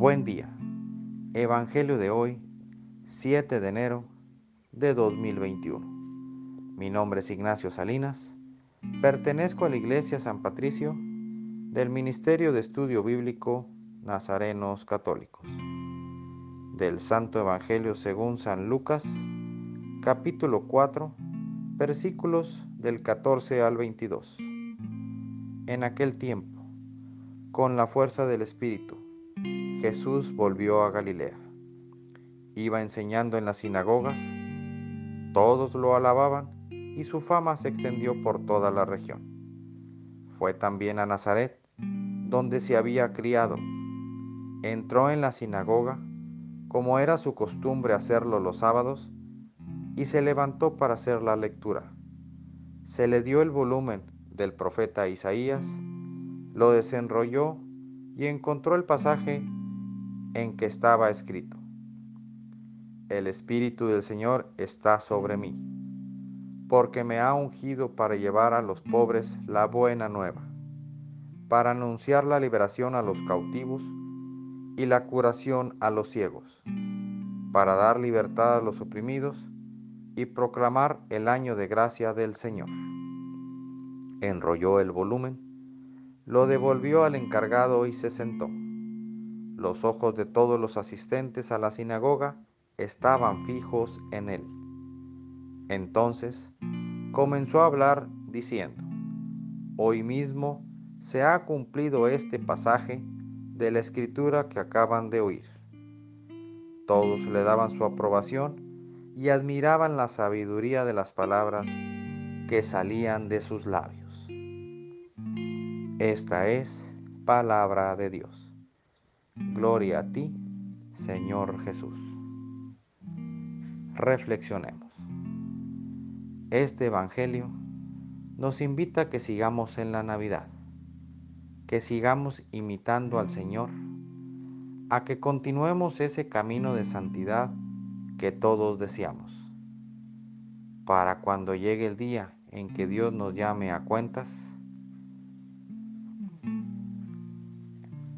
Buen día. Evangelio de hoy, 7 de enero de 2021. Mi nombre es Ignacio Salinas. Pertenezco a la Iglesia San Patricio del Ministerio de Estudio Bíblico Nazarenos Católicos. Del Santo Evangelio según San Lucas, capítulo 4, versículos del 14 al 22. En aquel tiempo, con la fuerza del Espíritu, Jesús volvió a Galilea. Iba enseñando en las sinagogas, todos lo alababan y su fama se extendió por toda la región. Fue también a Nazaret, donde se había criado. Entró en la sinagoga, como era su costumbre hacerlo los sábados, y se levantó para hacer la lectura. Se le dio el volumen del profeta Isaías, lo desenrolló y encontró el pasaje en que estaba escrito, El Espíritu del Señor está sobre mí, porque me ha ungido para llevar a los pobres la buena nueva, para anunciar la liberación a los cautivos y la curación a los ciegos, para dar libertad a los oprimidos y proclamar el año de gracia del Señor. Enrolló el volumen, lo devolvió al encargado y se sentó. Los ojos de todos los asistentes a la sinagoga estaban fijos en él. Entonces comenzó a hablar diciendo, Hoy mismo se ha cumplido este pasaje de la escritura que acaban de oír. Todos le daban su aprobación y admiraban la sabiduría de las palabras que salían de sus labios. Esta es palabra de Dios. Gloria a ti, Señor Jesús. Reflexionemos. Este Evangelio nos invita a que sigamos en la Navidad, que sigamos imitando al Señor, a que continuemos ese camino de santidad que todos deseamos, para cuando llegue el día en que Dios nos llame a cuentas,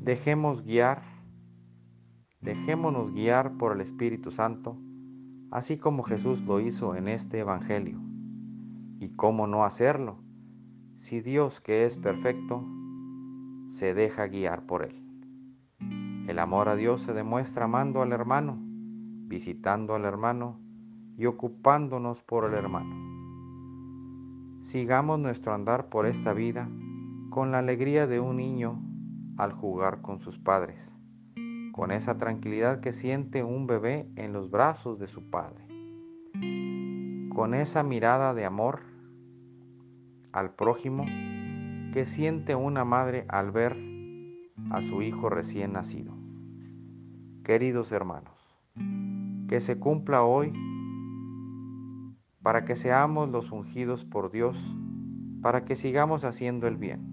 dejemos guiar Dejémonos guiar por el Espíritu Santo, así como Jesús lo hizo en este Evangelio. ¿Y cómo no hacerlo? Si Dios, que es perfecto, se deja guiar por Él. El amor a Dios se demuestra amando al hermano, visitando al hermano y ocupándonos por el hermano. Sigamos nuestro andar por esta vida con la alegría de un niño al jugar con sus padres con esa tranquilidad que siente un bebé en los brazos de su padre, con esa mirada de amor al prójimo que siente una madre al ver a su hijo recién nacido. Queridos hermanos, que se cumpla hoy para que seamos los ungidos por Dios, para que sigamos haciendo el bien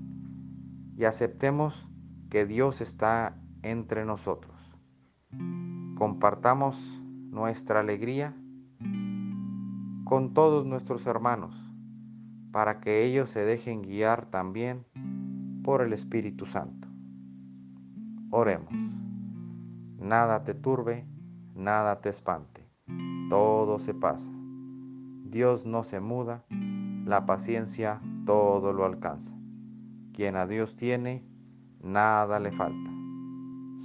y aceptemos que Dios está entre nosotros. Compartamos nuestra alegría con todos nuestros hermanos para que ellos se dejen guiar también por el Espíritu Santo. Oremos. Nada te turbe, nada te espante. Todo se pasa. Dios no se muda, la paciencia todo lo alcanza. Quien a Dios tiene, nada le falta